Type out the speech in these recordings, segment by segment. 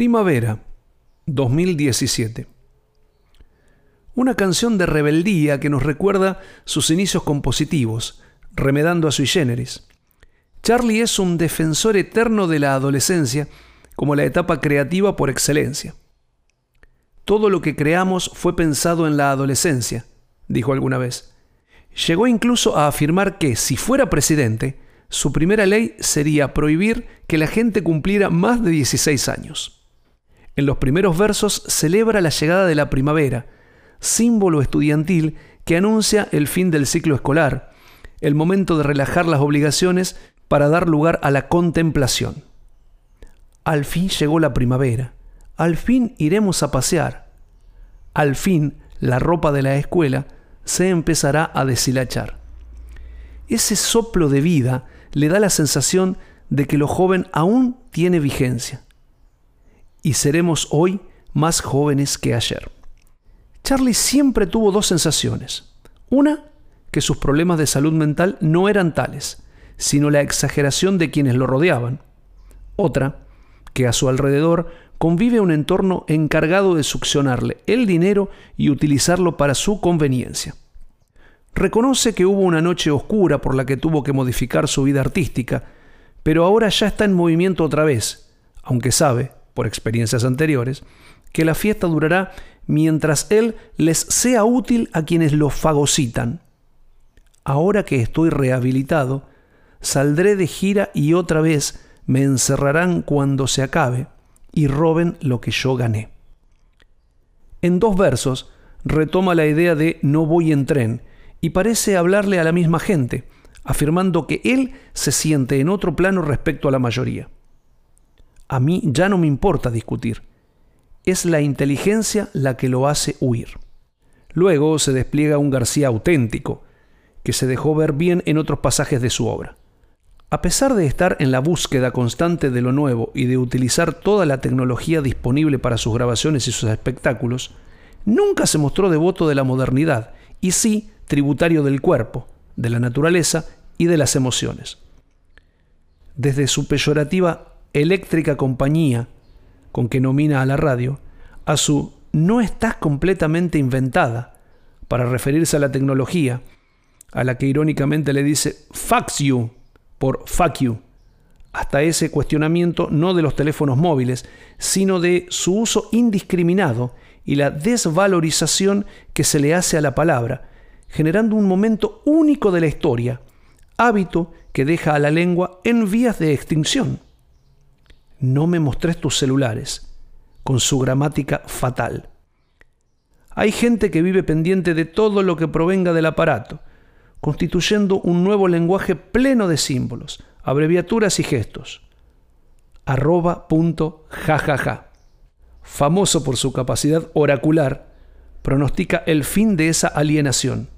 Primavera 2017. Una canción de rebeldía que nos recuerda sus inicios compositivos, remedando a sui generis. Charlie es un defensor eterno de la adolescencia como la etapa creativa por excelencia. Todo lo que creamos fue pensado en la adolescencia, dijo alguna vez. Llegó incluso a afirmar que, si fuera presidente, su primera ley sería prohibir que la gente cumpliera más de 16 años. En los primeros versos celebra la llegada de la primavera, símbolo estudiantil que anuncia el fin del ciclo escolar, el momento de relajar las obligaciones para dar lugar a la contemplación. Al fin llegó la primavera, al fin iremos a pasear, al fin la ropa de la escuela se empezará a deshilachar. Ese soplo de vida le da la sensación de que lo joven aún tiene vigencia y seremos hoy más jóvenes que ayer. Charlie siempre tuvo dos sensaciones. Una, que sus problemas de salud mental no eran tales, sino la exageración de quienes lo rodeaban. Otra, que a su alrededor convive un entorno encargado de succionarle el dinero y utilizarlo para su conveniencia. Reconoce que hubo una noche oscura por la que tuvo que modificar su vida artística, pero ahora ya está en movimiento otra vez, aunque sabe, por experiencias anteriores, que la fiesta durará mientras Él les sea útil a quienes lo fagocitan. Ahora que estoy rehabilitado, saldré de gira y otra vez me encerrarán cuando se acabe y roben lo que yo gané. En dos versos retoma la idea de no voy en tren y parece hablarle a la misma gente, afirmando que él se siente en otro plano respecto a la mayoría a mí ya no me importa discutir. Es la inteligencia la que lo hace huir. Luego se despliega un García auténtico, que se dejó ver bien en otros pasajes de su obra. A pesar de estar en la búsqueda constante de lo nuevo y de utilizar toda la tecnología disponible para sus grabaciones y sus espectáculos, nunca se mostró devoto de la modernidad y sí tributario del cuerpo, de la naturaleza y de las emociones. Desde su peyorativa eléctrica compañía con que nomina a la radio, a su no estás completamente inventada, para referirse a la tecnología, a la que irónicamente le dice fax you por fuck you, hasta ese cuestionamiento no de los teléfonos móviles, sino de su uso indiscriminado y la desvalorización que se le hace a la palabra, generando un momento único de la historia, hábito que deja a la lengua en vías de extinción no me mostres tus celulares, con su gramática fatal. Hay gente que vive pendiente de todo lo que provenga del aparato, constituyendo un nuevo lenguaje pleno de símbolos, abreviaturas y gestos. Arroba punto jajaja. Famoso por su capacidad oracular, pronostica el fin de esa alienación,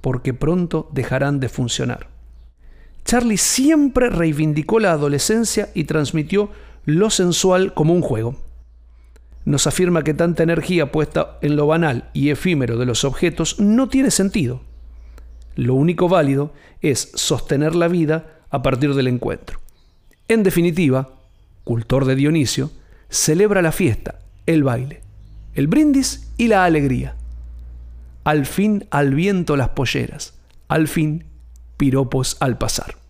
porque pronto dejarán de funcionar. Charlie siempre reivindicó la adolescencia y transmitió lo sensual como un juego. Nos afirma que tanta energía puesta en lo banal y efímero de los objetos no tiene sentido. Lo único válido es sostener la vida a partir del encuentro. En definitiva, cultor de Dionisio, celebra la fiesta, el baile, el brindis y la alegría. Al fin al viento las polleras, al fin piropos al pasar.